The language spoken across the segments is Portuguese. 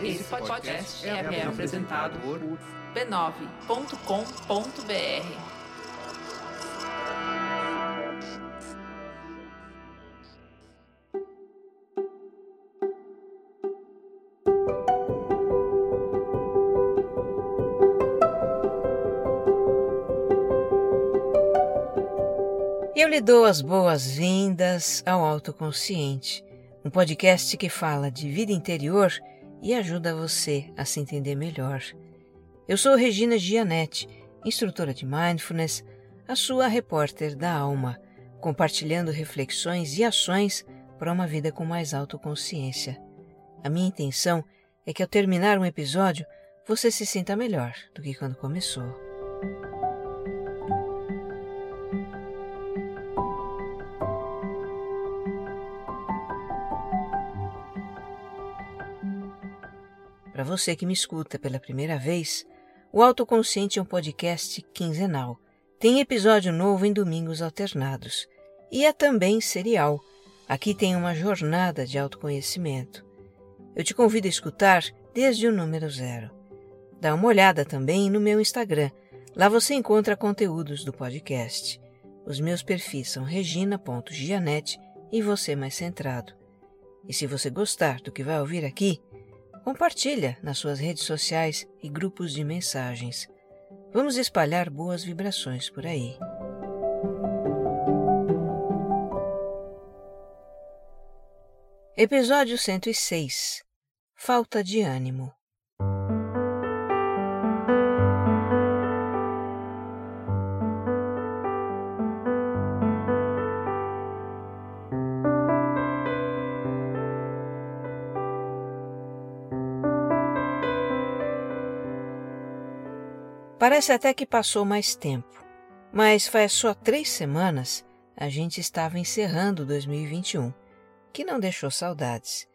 Esse podcast é, é apresentado por b9.com.br. Eu lhe dou as boas-vindas ao Autoconsciente, um podcast que fala de vida interior e ajuda você a se entender melhor. Eu sou Regina Gianetti, instrutora de Mindfulness, a sua repórter da alma, compartilhando reflexões e ações para uma vida com mais autoconsciência. A minha intenção é que ao terminar um episódio você se sinta melhor do que quando começou. Para você que me escuta pela primeira vez, o Autoconsciente é um podcast quinzenal. Tem episódio novo em domingos alternados. E é também serial. Aqui tem uma jornada de autoconhecimento. Eu te convido a escutar desde o número zero. Dá uma olhada também no meu Instagram. Lá você encontra conteúdos do podcast. Os meus perfis são regina.gianete e você mais centrado. E se você gostar do que vai ouvir aqui, Compartilha nas suas redes sociais e grupos de mensagens. Vamos espalhar boas vibrações por aí. Episódio 106 Falta de ânimo. Parece até que passou mais tempo, mas faz só três semanas a gente estava encerrando 2021, que não deixou saudades,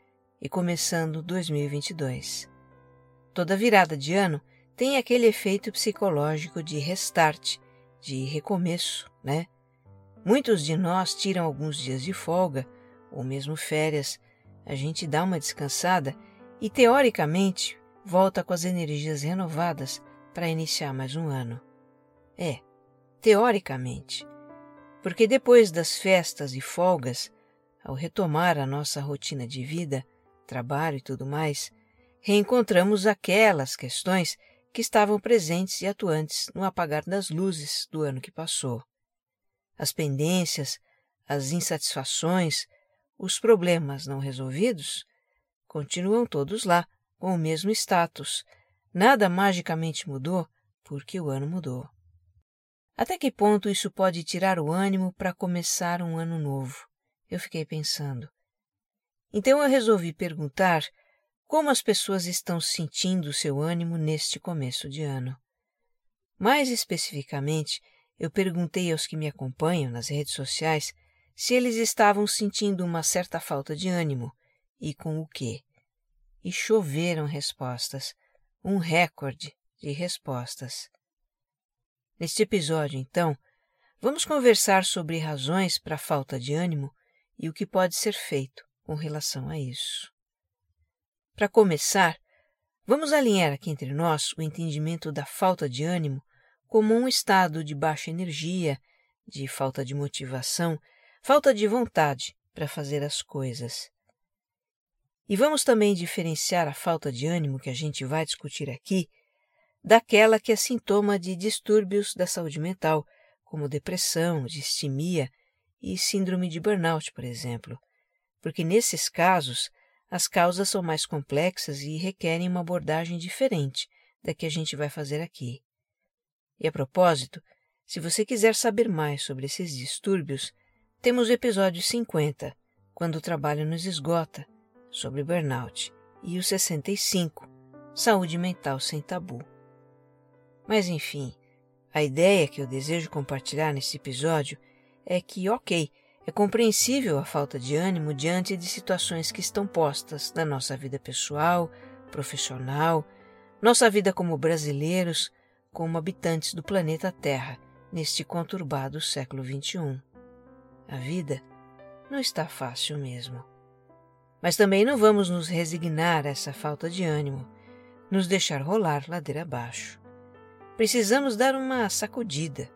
e começando 2022. Toda virada de ano tem aquele efeito psicológico de restart, de recomeço, né? Muitos de nós tiram alguns dias de folga, ou mesmo férias, a gente dá uma descansada e, teoricamente, volta com as energias renovadas para iniciar mais um ano. É, teoricamente. Porque depois das festas e folgas, ao retomar a nossa rotina de vida, trabalho e tudo mais, reencontramos aquelas questões que estavam presentes e atuantes no apagar das luzes do ano que passou. As pendências, as insatisfações, os problemas não resolvidos continuam todos lá, com o mesmo status, Nada magicamente mudou porque o ano mudou. Até que ponto isso pode tirar o ânimo para começar um ano novo? Eu fiquei pensando. Então eu resolvi perguntar como as pessoas estão sentindo seu ânimo neste começo de ano. Mais especificamente, eu perguntei aos que me acompanham nas redes sociais se eles estavam sentindo uma certa falta de ânimo e com o quê. E choveram respostas um recorde de respostas. Neste episódio, então, vamos conversar sobre razões para a falta de ânimo e o que pode ser feito com relação a isso. Para começar, vamos alinhar aqui entre nós o entendimento da falta de ânimo como um estado de baixa energia, de falta de motivação, falta de vontade para fazer as coisas. E vamos também diferenciar a falta de ânimo que a gente vai discutir aqui daquela que é sintoma de distúrbios da saúde mental, como depressão, distimia e síndrome de burnout, por exemplo, porque nesses casos as causas são mais complexas e requerem uma abordagem diferente da que a gente vai fazer aqui. E a propósito, se você quiser saber mais sobre esses distúrbios, temos o episódio 50, quando o trabalho nos esgota, sobre burnout, e o 65, Saúde Mental Sem Tabu. Mas enfim, a ideia que eu desejo compartilhar nesse episódio é que, ok, é compreensível a falta de ânimo diante de situações que estão postas na nossa vida pessoal, profissional, nossa vida como brasileiros, como habitantes do planeta Terra neste conturbado século XXI. A vida não está fácil mesmo. Mas também não vamos nos resignar a essa falta de ânimo, nos deixar rolar ladeira abaixo. Precisamos dar uma sacudida,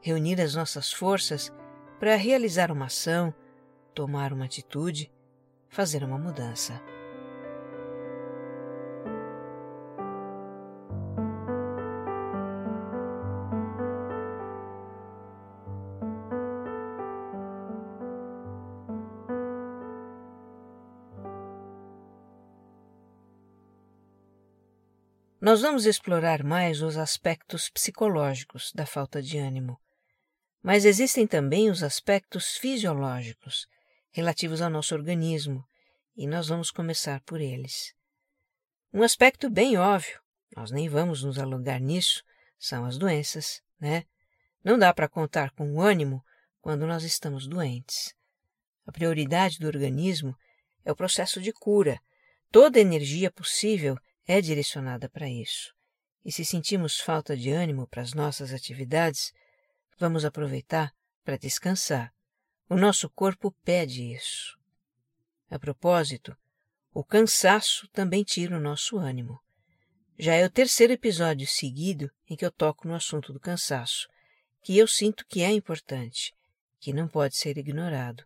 reunir as nossas forças para realizar uma ação, tomar uma atitude, fazer uma mudança. Nós vamos explorar mais os aspectos psicológicos da falta de ânimo. Mas existem também os aspectos fisiológicos, relativos ao nosso organismo, e nós vamos começar por eles. Um aspecto bem óbvio, nós nem vamos nos alongar nisso, são as doenças, né? Não dá para contar com o ânimo quando nós estamos doentes. A prioridade do organismo é o processo de cura. Toda energia possível é direcionada para isso. E se sentimos falta de ânimo para as nossas atividades, vamos aproveitar para descansar. O nosso corpo pede isso. A propósito, o cansaço também tira o nosso ânimo. Já é o terceiro episódio seguido em que eu toco no assunto do cansaço, que eu sinto que é importante, que não pode ser ignorado.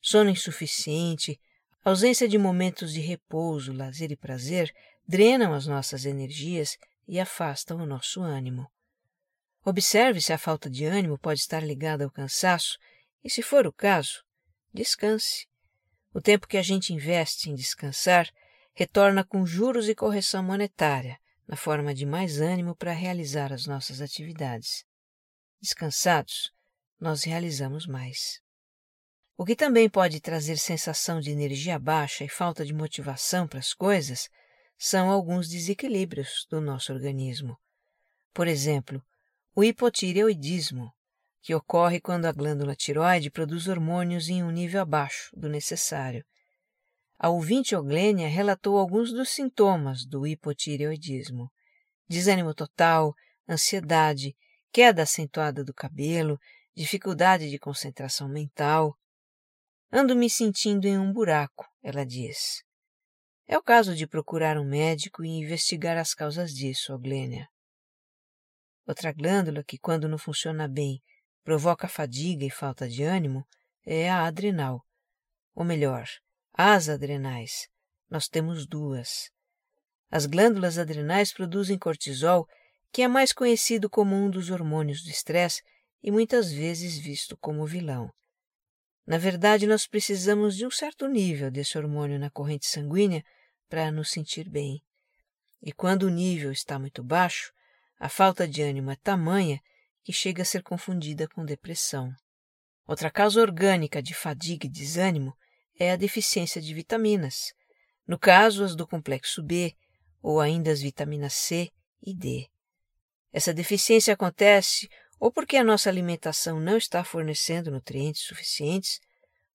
Sono insuficiente, ausência de momentos de repouso, lazer e prazer drenam as nossas energias e afastam o nosso ânimo. Observe se a falta de ânimo pode estar ligada ao cansaço e, se for o caso, descanse. O tempo que a gente investe em descansar retorna com juros e correção monetária, na forma de mais ânimo para realizar as nossas atividades. Descansados, nós realizamos mais. O que também pode trazer sensação de energia baixa e falta de motivação para as coisas são alguns desequilíbrios do nosso organismo. Por exemplo, o hipotireoidismo, que ocorre quando a glândula tiroide produz hormônios em um nível abaixo do necessário. A ouvinte Oglênia relatou alguns dos sintomas do hipotireoidismo: desânimo total, ansiedade, queda acentuada do cabelo, dificuldade de concentração mental. Ando me sentindo em um buraco, ela diz. É o caso de procurar um médico e investigar as causas disso, Oglênia. Outra glândula que, quando não funciona bem, provoca fadiga e falta de ânimo é a adrenal. Ou melhor, as adrenais. Nós temos duas. As glândulas adrenais produzem cortisol, que é mais conhecido como um dos hormônios do estresse e muitas vezes visto como vilão. Na verdade, nós precisamos de um certo nível desse hormônio na corrente sanguínea para nos sentir bem. E quando o nível está muito baixo, a falta de ânimo é tamanha que chega a ser confundida com depressão. Outra causa orgânica de fadiga e desânimo é a deficiência de vitaminas, no caso as do complexo B ou ainda as vitaminas C e D. Essa deficiência acontece ou porque a nossa alimentação não está fornecendo nutrientes suficientes,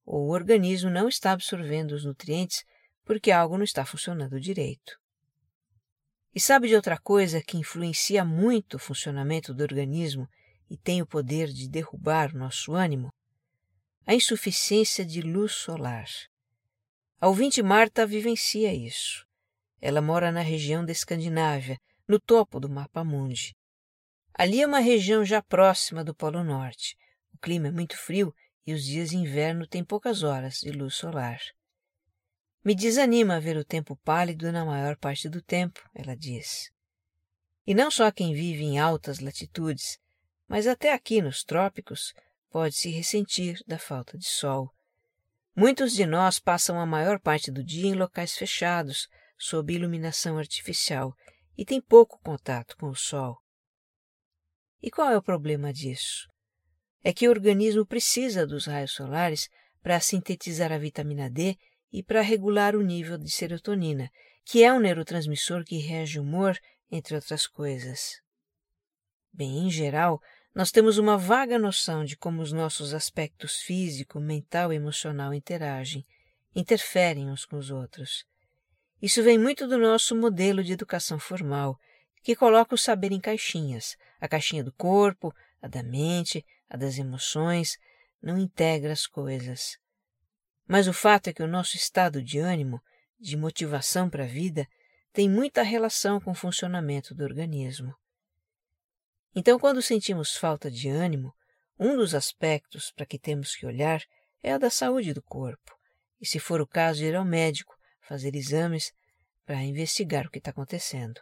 ou o organismo não está absorvendo os nutrientes porque algo não está funcionando direito. E sabe de outra coisa que influencia muito o funcionamento do organismo e tem o poder de derrubar nosso ânimo? A insuficiência de luz solar. A ouvinte Marta vivencia isso. Ela mora na região da Escandinávia, no topo do mapa mundi. Ali é uma região já próxima do Polo Norte. O clima é muito frio e os dias de inverno têm poucas horas de luz solar. Me desanima ver o tempo pálido na maior parte do tempo, ela diz. E não só quem vive em altas latitudes, mas até aqui nos trópicos pode se ressentir da falta de sol. Muitos de nós passam a maior parte do dia em locais fechados, sob iluminação artificial, e têm pouco contato com o sol. E qual é o problema disso? É que o organismo precisa dos raios solares para sintetizar a vitamina D e para regular o nível de serotonina, que é um neurotransmissor que reage ao humor, entre outras coisas. Bem, em geral, nós temos uma vaga noção de como os nossos aspectos físico, mental e emocional interagem, interferem uns com os outros. Isso vem muito do nosso modelo de educação formal, que coloca o saber em caixinhas, a caixinha do corpo, a da mente, a das emoções, não integra as coisas. Mas o fato é que o nosso estado de ânimo, de motivação para a vida, tem muita relação com o funcionamento do organismo. Então, quando sentimos falta de ânimo, um dos aspectos para que temos que olhar é a da saúde do corpo, e, se for o caso, ir ao médico, fazer exames para investigar o que está acontecendo.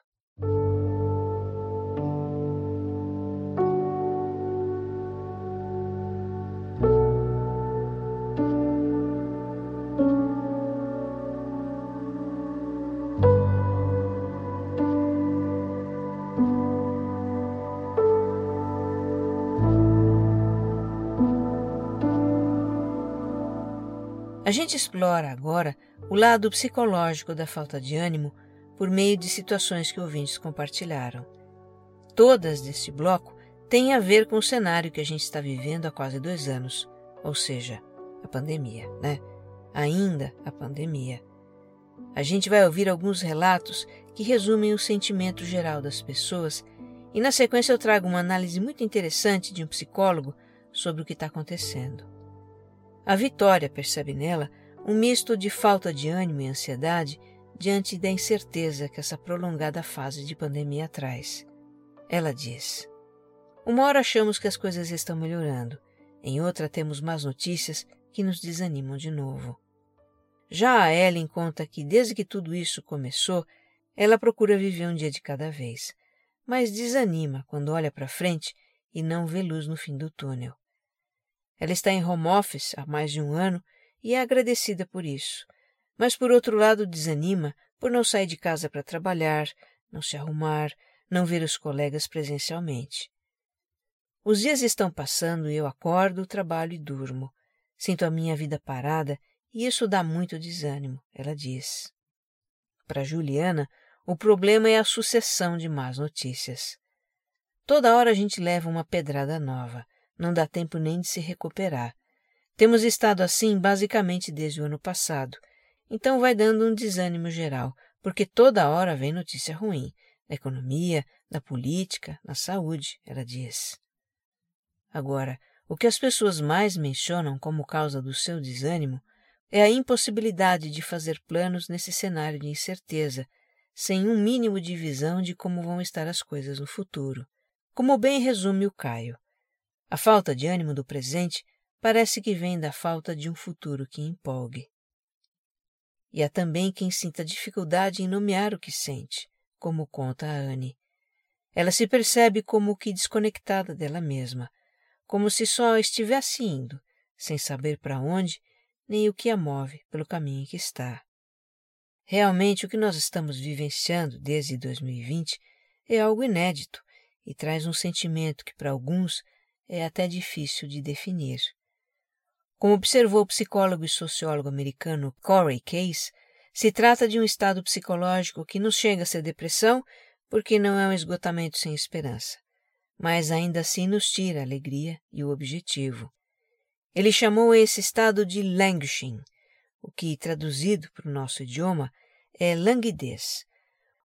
A gente explora agora o lado psicológico da falta de ânimo por meio de situações que ouvintes compartilharam. Todas desse bloco têm a ver com o cenário que a gente está vivendo há quase dois anos, ou seja, a pandemia, né? Ainda a pandemia. A gente vai ouvir alguns relatos que resumem o sentimento geral das pessoas e, na sequência, eu trago uma análise muito interessante de um psicólogo sobre o que está acontecendo. A Vitória percebe nela um misto de falta de ânimo e ansiedade diante da incerteza que essa prolongada fase de pandemia traz. Ela diz: Uma hora achamos que as coisas estão melhorando, em outra temos más notícias que nos desanimam de novo. Já a Ellen conta que desde que tudo isso começou, ela procura viver um dia de cada vez, mas desanima quando olha para frente e não vê luz no fim do túnel. Ela está em home office há mais de um ano e é agradecida por isso. Mas, por outro lado, desanima por não sair de casa para trabalhar, não se arrumar, não ver os colegas presencialmente. Os dias estão passando e eu acordo, trabalho e durmo. Sinto a minha vida parada e isso dá muito desânimo, ela diz. Para Juliana, o problema é a sucessão de más notícias. Toda hora a gente leva uma pedrada nova não dá tempo nem de se recuperar. Temos estado assim basicamente desde o ano passado, então vai dando um desânimo geral, porque toda hora vem notícia ruim, da economia, da política, na saúde, ela diz. Agora, o que as pessoas mais mencionam como causa do seu desânimo é a impossibilidade de fazer planos nesse cenário de incerteza, sem um mínimo de visão de como vão estar as coisas no futuro. Como bem resume o Caio, a falta de ânimo do presente parece que vem da falta de um futuro que empolgue. E há também quem sinta dificuldade em nomear o que sente, como conta a Anne. Ela se percebe como que desconectada dela mesma, como se só estivesse indo, sem saber para onde nem o que a move pelo caminho em que está. Realmente, o que nós estamos vivenciando desde 2020 é algo inédito e traz um sentimento que, para alguns, é até difícil de definir. Como observou o psicólogo e sociólogo americano Corey Case, se trata de um estado psicológico que nos chega a ser depressão porque não é um esgotamento sem esperança, mas ainda assim nos tira a alegria e o objetivo. Ele chamou esse estado de languishing, o que, traduzido para o nosso idioma, é languidez.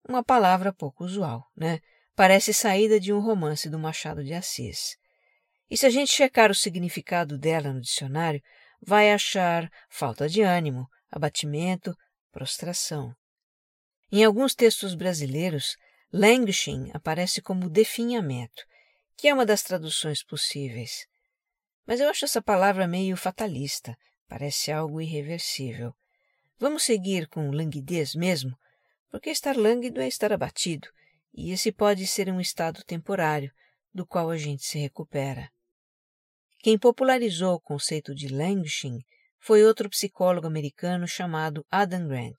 Uma palavra pouco usual, né? Parece saída de um romance do Machado de Assis. E se a gente checar o significado dela no dicionário, vai achar falta de ânimo, abatimento, prostração. Em alguns textos brasileiros, languishing aparece como definhamento, que é uma das traduções possíveis. Mas eu acho essa palavra meio fatalista, parece algo irreversível. Vamos seguir com languidez mesmo, porque estar lânguido é estar abatido, e esse pode ser um estado temporário, do qual a gente se recupera. Quem popularizou o conceito de languishing foi outro psicólogo americano chamado Adam Grant.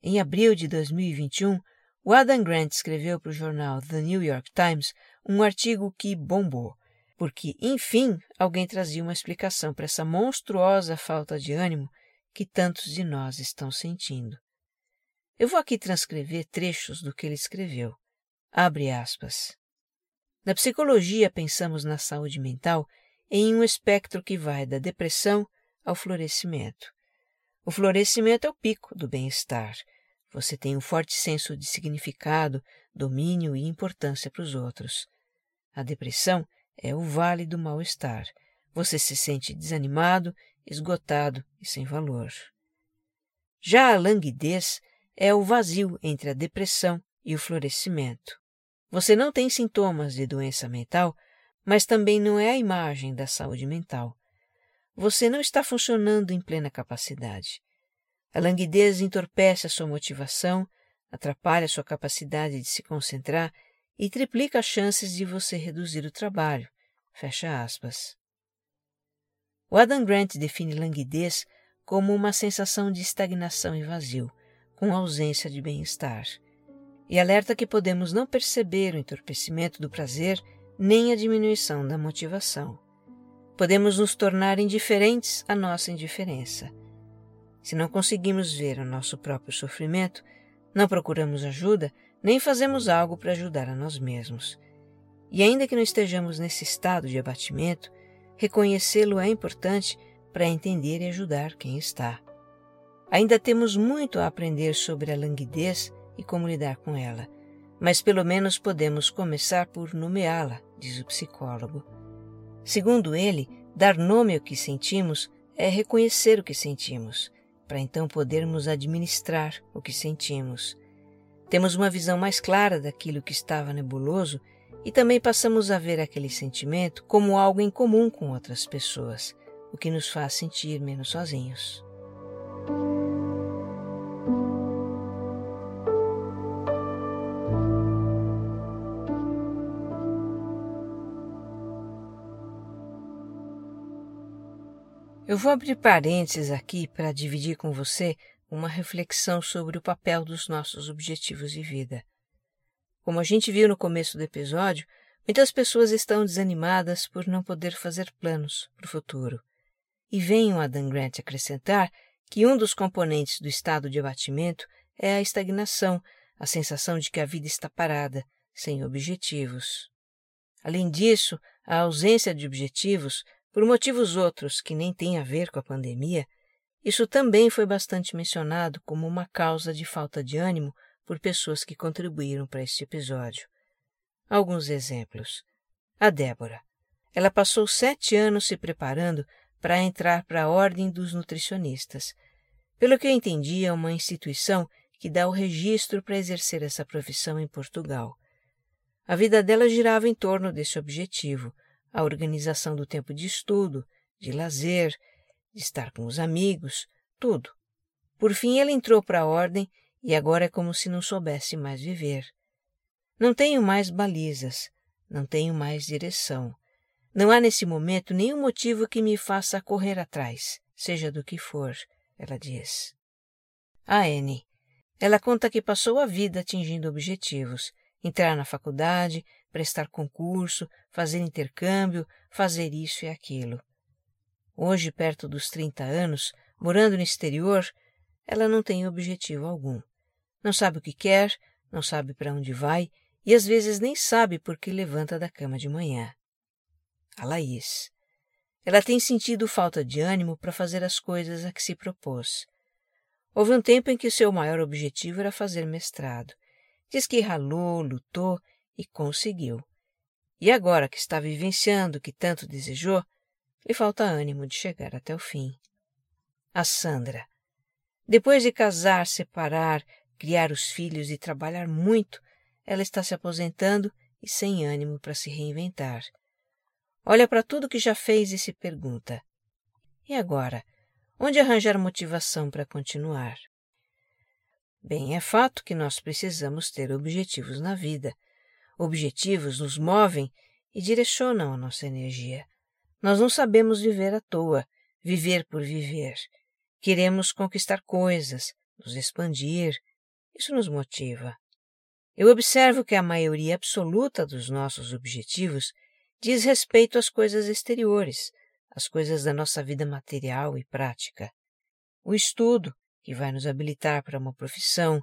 Em abril de 2021, o Adam Grant escreveu para o jornal The New York Times um artigo que bombou, porque, enfim, alguém trazia uma explicação para essa monstruosa falta de ânimo que tantos de nós estão sentindo. Eu vou aqui transcrever trechos do que ele escreveu. Abre aspas. Na psicologia, pensamos na saúde mental em um espectro que vai da depressão ao florescimento. O florescimento é o pico do bem-estar. Você tem um forte senso de significado, domínio e importância para os outros. A depressão é o vale do mal-estar. Você se sente desanimado, esgotado e sem valor. Já a languidez é o vazio entre a depressão e o florescimento. Você não tem sintomas de doença mental, mas também não é a imagem da saúde mental. Você não está funcionando em plena capacidade. A languidez entorpece a sua motivação, atrapalha a sua capacidade de se concentrar e triplica as chances de você reduzir o trabalho. Fecha aspas. O Adam Grant define languidez como uma sensação de estagnação e vazio, com ausência de bem-estar, e alerta que podemos não perceber o entorpecimento do prazer nem a diminuição da motivação. Podemos nos tornar indiferentes à nossa indiferença. Se não conseguimos ver o nosso próprio sofrimento, não procuramos ajuda nem fazemos algo para ajudar a nós mesmos. E ainda que não estejamos nesse estado de abatimento, reconhecê-lo é importante para entender e ajudar quem está. Ainda temos muito a aprender sobre a languidez e como lidar com ela, mas pelo menos podemos começar por nomeá-la, diz o psicólogo. Segundo ele, dar nome ao que sentimos é reconhecer o que sentimos, para então podermos administrar o que sentimos. Temos uma visão mais clara daquilo que estava nebuloso e também passamos a ver aquele sentimento como algo em comum com outras pessoas, o que nos faz sentir menos sozinhos. Eu vou abrir parênteses aqui para dividir com você uma reflexão sobre o papel dos nossos objetivos de vida. Como a gente viu no começo do episódio, muitas pessoas estão desanimadas por não poder fazer planos para o futuro. E vem o Adam Grant acrescentar que um dos componentes do estado de abatimento é a estagnação, a sensação de que a vida está parada, sem objetivos. Além disso, a ausência de objetivos, por motivos outros que nem têm a ver com a pandemia, isso também foi bastante mencionado como uma causa de falta de ânimo por pessoas que contribuíram para este episódio. Alguns exemplos. A Débora. Ela passou sete anos se preparando para entrar para a Ordem dos Nutricionistas. Pelo que eu entendi, é uma instituição que dá o registro para exercer essa profissão em Portugal. A vida dela girava em torno desse objetivo, a organização do tempo de estudo, de lazer, de estar com os amigos, tudo. Por fim, ela entrou para a ordem e agora é como se não soubesse mais viver. Não tenho mais balizas, não tenho mais direção. Não há nesse momento nenhum motivo que me faça correr atrás, seja do que for, ela diz. A Anne. Ela conta que passou a vida atingindo objetivos, entrar na faculdade, prestar concurso, fazer intercâmbio, fazer isso e aquilo. Hoje, perto dos 30 anos, morando no exterior, ela não tem objetivo algum. Não sabe o que quer, não sabe para onde vai e às vezes nem sabe por que levanta da cama de manhã a Laís. Ela tem sentido falta de ânimo para fazer as coisas a que se propôs. Houve um tempo em que seu maior objetivo era fazer mestrado. Diz que ralou, lutou e conseguiu. E agora que está vivenciando o que tanto desejou, lhe falta ânimo de chegar até o fim. A Sandra. Depois de casar, separar, criar os filhos e trabalhar muito, ela está se aposentando e sem ânimo para se reinventar. Olha para tudo que já fez e se pergunta: e agora? Onde arranjar motivação para continuar? Bem, é fato que nós precisamos ter objetivos na vida. Objetivos nos movem e direcionam a nossa energia. Nós não sabemos viver à toa, viver por viver. Queremos conquistar coisas, nos expandir. Isso nos motiva. Eu observo que a maioria absoluta dos nossos objetivos diz respeito às coisas exteriores, às coisas da nossa vida material e prática. O estudo, que vai nos habilitar para uma profissão,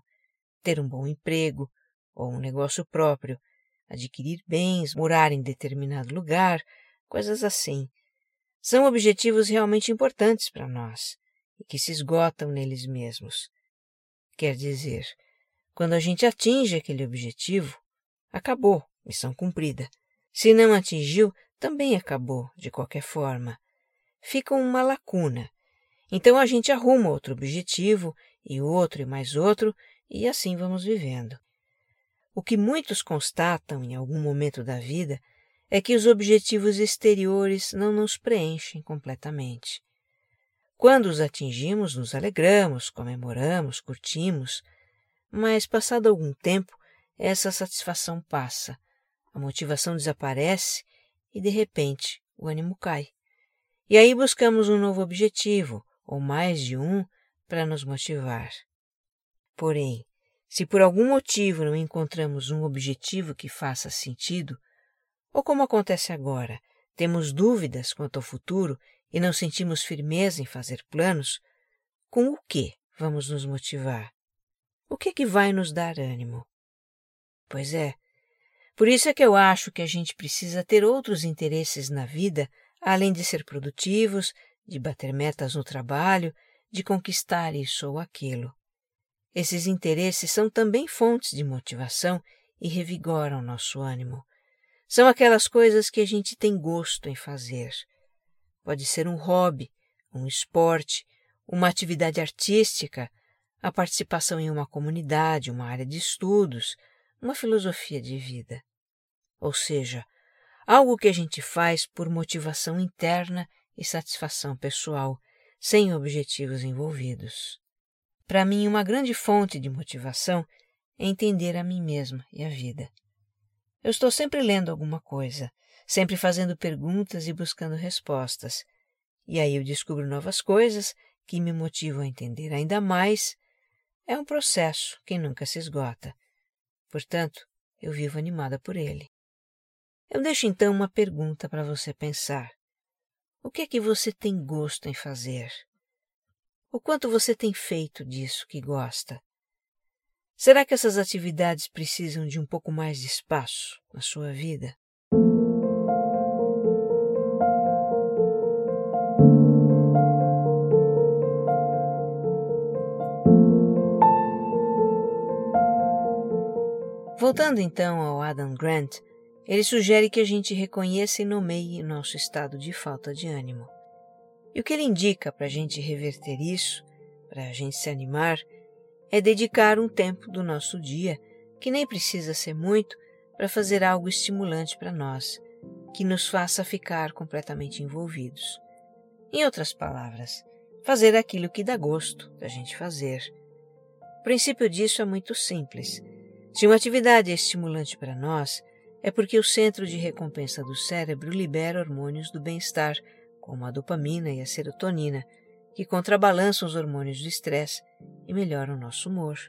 ter um bom emprego ou um negócio próprio, adquirir bens, morar em determinado lugar, coisas assim. São objetivos realmente importantes para nós e que se esgotam neles mesmos. Quer dizer, quando a gente atinge aquele objetivo, acabou, missão cumprida. Se não atingiu, também acabou, de qualquer forma. Fica uma lacuna, Então a gente arruma outro objetivo, e outro, e mais outro, e assim vamos vivendo. O que muitos constatam em algum momento da vida é que os objetivos exteriores não nos preenchem completamente. Quando os atingimos, nos alegramos, comemoramos, curtimos, mas passado algum tempo, essa satisfação passa, a motivação desaparece e, de repente, o ânimo cai. E aí buscamos um novo objetivo, ou mais de um, para nos motivar. Porém, se por algum motivo não encontramos um objetivo que faça sentido, ou como acontece agora, temos dúvidas quanto ao futuro e não sentimos firmeza em fazer planos, com o que vamos nos motivar? O que é que vai nos dar ânimo? Pois é, por isso é que eu acho que a gente precisa ter outros interesses na vida, além de ser produtivos, de bater metas no trabalho, de conquistar isso ou aquilo. Esses interesses são também fontes de motivação e revigoram nosso ânimo. São aquelas coisas que a gente tem gosto em fazer. Pode ser um hobby, um esporte, uma atividade artística, a participação em uma comunidade, uma área de estudos, uma filosofia de vida. Ou seja, algo que a gente faz por motivação interna e satisfação pessoal, sem objetivos envolvidos. Para mim, uma grande fonte de motivação é entender a mim mesma e a vida. Eu estou sempre lendo alguma coisa, sempre fazendo perguntas e buscando respostas, e aí eu descubro novas coisas que me motivam a entender ainda mais. É um processo que nunca se esgota. Portanto, eu vivo animada por ele. Eu deixo então uma pergunta para você pensar. O que é que você tem gosto em fazer? O quanto você tem feito disso que gosta? Será que essas atividades precisam de um pouco mais de espaço na sua vida? Voltando então ao Adam Grant, ele sugere que a gente reconheça e nomeie nosso estado de falta de ânimo. E o que ele indica para a gente reverter isso, para a gente se animar, é dedicar um tempo do nosso dia, que nem precisa ser muito, para fazer algo estimulante para nós, que nos faça ficar completamente envolvidos. Em outras palavras, fazer aquilo que dá gosto da gente fazer. O princípio disso é muito simples. Se uma atividade é estimulante para nós, é porque o centro de recompensa do cérebro libera hormônios do bem-estar como a dopamina e a serotonina, que contrabalançam os hormônios do estresse e melhoram o nosso humor.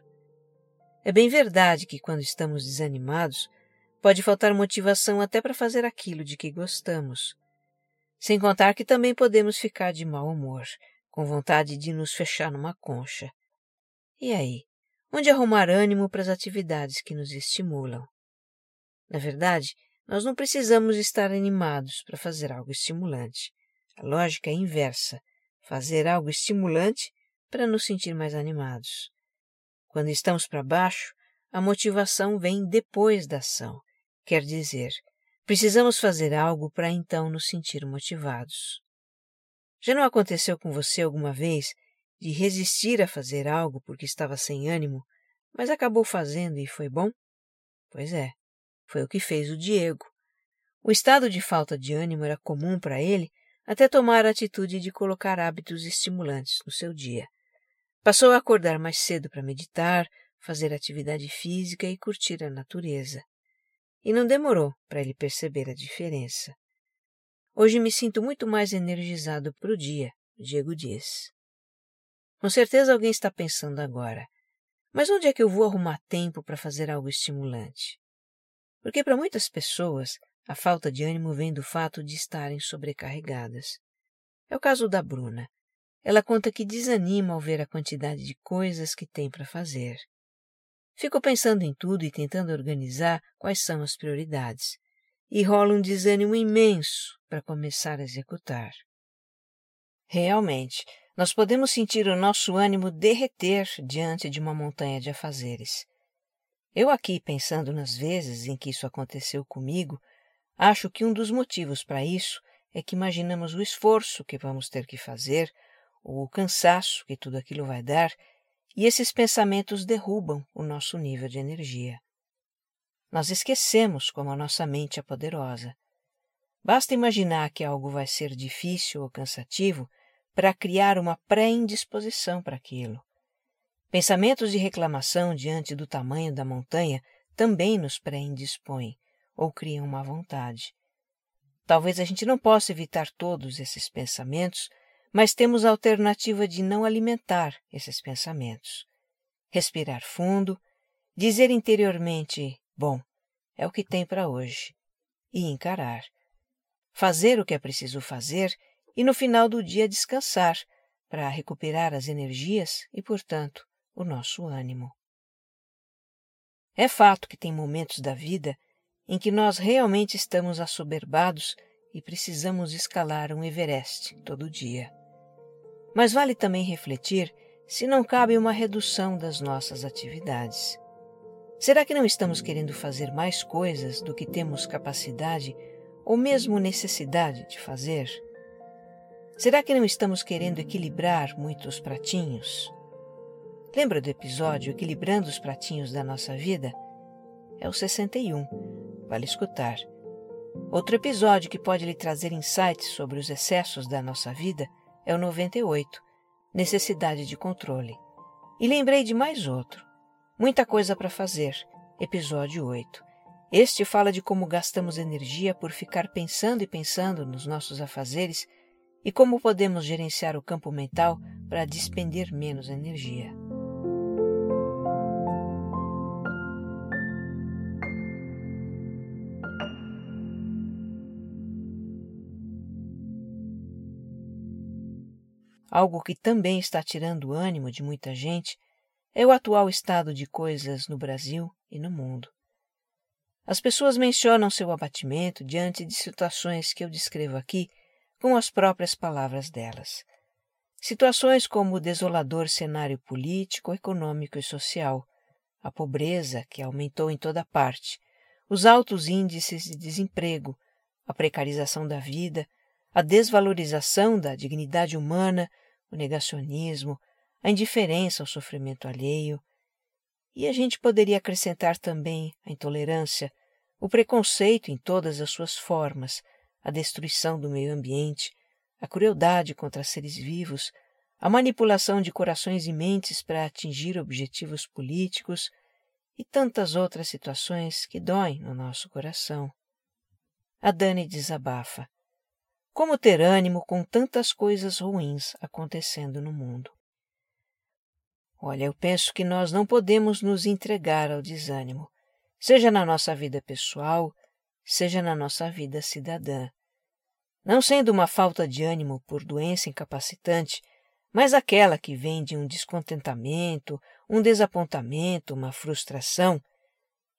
É bem verdade que quando estamos desanimados, pode faltar motivação até para fazer aquilo de que gostamos. Sem contar que também podemos ficar de mau humor, com vontade de nos fechar numa concha. E aí, onde arrumar ânimo para as atividades que nos estimulam? Na verdade, nós não precisamos estar animados para fazer algo estimulante. A lógica é inversa: fazer algo estimulante para nos sentir mais animados. Quando estamos para baixo, a motivação vem depois da ação. Quer dizer, precisamos fazer algo para então nos sentir motivados. Já não aconteceu com você alguma vez de resistir a fazer algo porque estava sem ânimo, mas acabou fazendo e foi bom? Pois é, foi o que fez o Diego. O estado de falta de ânimo era comum para ele até tomar a atitude de colocar hábitos estimulantes no seu dia. Passou a acordar mais cedo para meditar, fazer atividade física e curtir a natureza. E não demorou para ele perceber a diferença. Hoje me sinto muito mais energizado para o dia, Diego diz. Com certeza alguém está pensando agora, mas onde é que eu vou arrumar tempo para fazer algo estimulante? Porque para muitas pessoas a falta de ânimo vem do fato de estarem sobrecarregadas. É o caso da Bruna. Ela conta que desanima ao ver a quantidade de coisas que tem para fazer. Fico pensando em tudo e tentando organizar quais são as prioridades. E rola um desânimo imenso para começar a executar. Realmente, nós podemos sentir o nosso ânimo derreter diante de uma montanha de afazeres. Eu aqui, pensando nas vezes em que isso aconteceu comigo, Acho que um dos motivos para isso é que imaginamos o esforço que vamos ter que fazer, ou o cansaço que tudo aquilo vai dar, e esses pensamentos derrubam o nosso nível de energia. Nós esquecemos como a nossa mente é poderosa. Basta imaginar que algo vai ser difícil ou cansativo para criar uma pré-indisposição para aquilo. Pensamentos de reclamação diante do tamanho da montanha também nos pré-indispõem ou criam má vontade. Talvez a gente não possa evitar todos esses pensamentos, mas temos a alternativa de não alimentar esses pensamentos. Respirar fundo, dizer interiormente: Bom, é o que tem para hoje, e encarar. Fazer o que é preciso fazer e no final do dia descansar para recuperar as energias e, portanto, o nosso ânimo. É fato que tem momentos da vida em que nós realmente estamos assoberbados e precisamos escalar um Everest todo dia. Mas vale também refletir se não cabe uma redução das nossas atividades. Será que não estamos querendo fazer mais coisas do que temos capacidade ou mesmo necessidade de fazer? Será que não estamos querendo equilibrar muitos pratinhos? Lembra do episódio Equilibrando os Pratinhos da Nossa Vida? É o 61. Vale escutar. Outro episódio que pode lhe trazer insights sobre os excessos da nossa vida é o 98. Necessidade de controle. E lembrei de mais outro. Muita coisa para fazer. Episódio 8. Este fala de como gastamos energia por ficar pensando e pensando nos nossos afazeres e como podemos gerenciar o campo mental para despender menos energia. Algo que também está tirando o ânimo de muita gente é o atual estado de coisas no Brasil e no mundo. As pessoas mencionam seu abatimento diante de situações que eu descrevo aqui com as próprias palavras delas. Situações como o desolador cenário político, econômico e social, a pobreza que aumentou em toda parte, os altos índices de desemprego, a precarização da vida, a desvalorização da dignidade humana, o negacionismo, a indiferença ao sofrimento alheio. E a gente poderia acrescentar também a intolerância, o preconceito em todas as suas formas, a destruição do meio ambiente, a crueldade contra seres vivos, a manipulação de corações e mentes para atingir objetivos políticos e tantas outras situações que doem no nosso coração. A Dani desabafa. Como ter ânimo com tantas coisas ruins acontecendo no mundo? Olha, eu penso que nós não podemos nos entregar ao desânimo, seja na nossa vida pessoal, seja na nossa vida cidadã. Não sendo uma falta de ânimo por doença incapacitante, mas aquela que vem de um descontentamento, um desapontamento, uma frustração,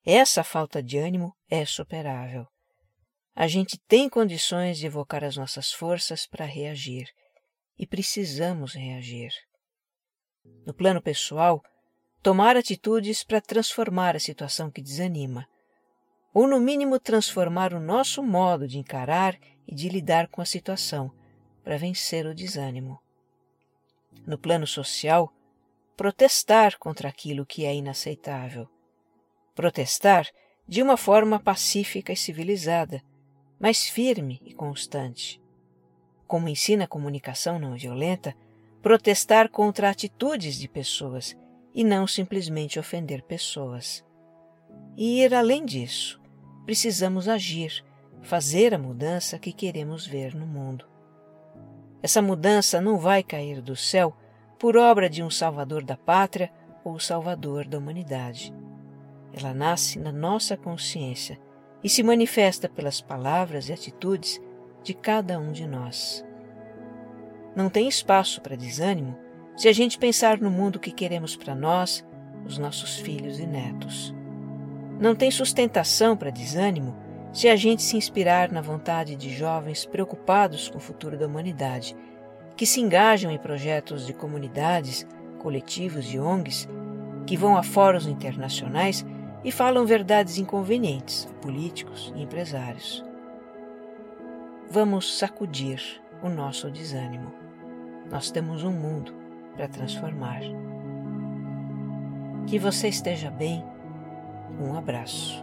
essa falta de ânimo é superável. A gente tem condições de evocar as nossas forças para reagir e precisamos reagir. No plano pessoal, tomar atitudes para transformar a situação que desanima, ou no mínimo transformar o nosso modo de encarar e de lidar com a situação para vencer o desânimo. No plano social, protestar contra aquilo que é inaceitável. Protestar de uma forma pacífica e civilizada, mas firme e constante. Como ensina a comunicação não violenta, protestar contra atitudes de pessoas e não simplesmente ofender pessoas. E ir além disso, precisamos agir, fazer a mudança que queremos ver no mundo. Essa mudança não vai cair do céu por obra de um salvador da pátria ou salvador da humanidade. Ela nasce na nossa consciência e se manifesta pelas palavras e atitudes de cada um de nós. Não tem espaço para desânimo se a gente pensar no mundo que queremos para nós, os nossos filhos e netos. Não tem sustentação para desânimo se a gente se inspirar na vontade de jovens preocupados com o futuro da humanidade, que se engajam em projetos de comunidades, coletivos e ONGs, que vão a fóruns internacionais e falam verdades inconvenientes a políticos e empresários. Vamos sacudir o nosso desânimo. Nós temos um mundo para transformar. Que você esteja bem. Um abraço.